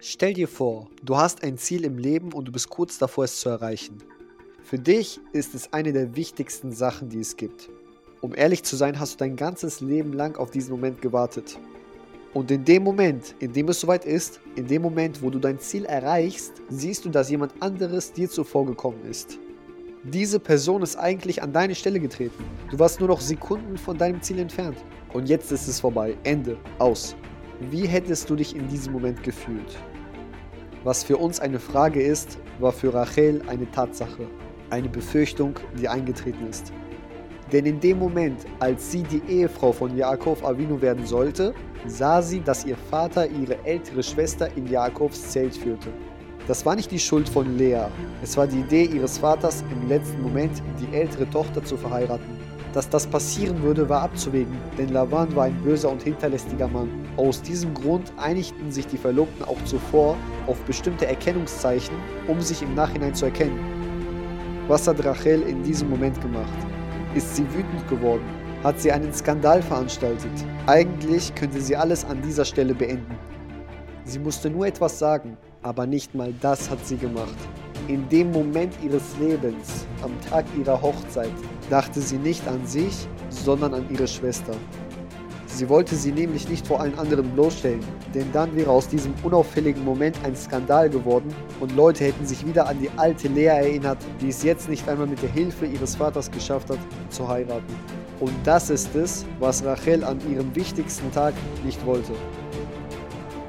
Stell dir vor, du hast ein Ziel im Leben und du bist kurz davor, es zu erreichen. Für dich ist es eine der wichtigsten Sachen, die es gibt. Um ehrlich zu sein, hast du dein ganzes Leben lang auf diesen Moment gewartet. Und in dem Moment, in dem es soweit ist, in dem Moment, wo du dein Ziel erreichst, siehst du, dass jemand anderes dir zuvor gekommen ist. Diese Person ist eigentlich an deine Stelle getreten. Du warst nur noch Sekunden von deinem Ziel entfernt. Und jetzt ist es vorbei. Ende. Aus. Wie hättest du dich in diesem Moment gefühlt? Was für uns eine Frage ist, war für Rachel eine Tatsache. Eine Befürchtung, die eingetreten ist. Denn in dem Moment, als sie die Ehefrau von Jakob Avinu werden sollte, sah sie, dass ihr Vater ihre ältere Schwester in Jakobs Zelt führte. Das war nicht die Schuld von Lea, es war die Idee ihres Vaters, im letzten Moment die ältere Tochter zu verheiraten. Dass das passieren würde, war abzuwägen, denn Lavan war ein böser und hinterlästiger Mann. Aus diesem Grund einigten sich die Verlobten auch zuvor auf bestimmte Erkennungszeichen, um sich im Nachhinein zu erkennen. Was hat Rachel in diesem Moment gemacht? Ist sie wütend geworden? Hat sie einen Skandal veranstaltet? Eigentlich könnte sie alles an dieser Stelle beenden. Sie musste nur etwas sagen, aber nicht mal das hat sie gemacht. In dem Moment ihres Lebens, am Tag ihrer Hochzeit, dachte sie nicht an sich, sondern an ihre Schwester. Sie wollte sie nämlich nicht vor allen anderen bloßstellen, denn dann wäre aus diesem unauffälligen Moment ein Skandal geworden und Leute hätten sich wieder an die alte Lea erinnert, die es jetzt nicht einmal mit der Hilfe ihres Vaters geschafft hat, zu heiraten. Und das ist es, was Rachel an ihrem wichtigsten Tag nicht wollte.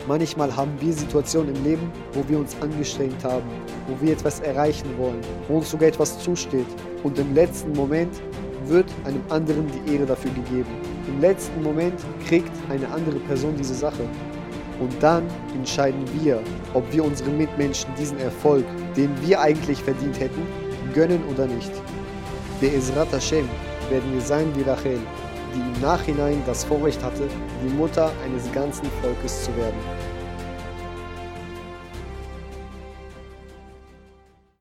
Manchmal haben wir Situationen im Leben, wo wir uns angestrengt haben, wo wir etwas erreichen wollen, wo uns sogar etwas zusteht. Und im letzten Moment wird einem anderen die Ehre dafür gegeben. Im letzten Moment kriegt eine andere Person diese Sache. Und dann entscheiden wir, ob wir unseren Mitmenschen diesen Erfolg, den wir eigentlich verdient hätten, gönnen oder nicht. Be'ezrat Hashem werden wir sein wie Rachel, die im Nachhinein das Vorrecht hatte, die Mutter eines ganzen Volkes zu werden.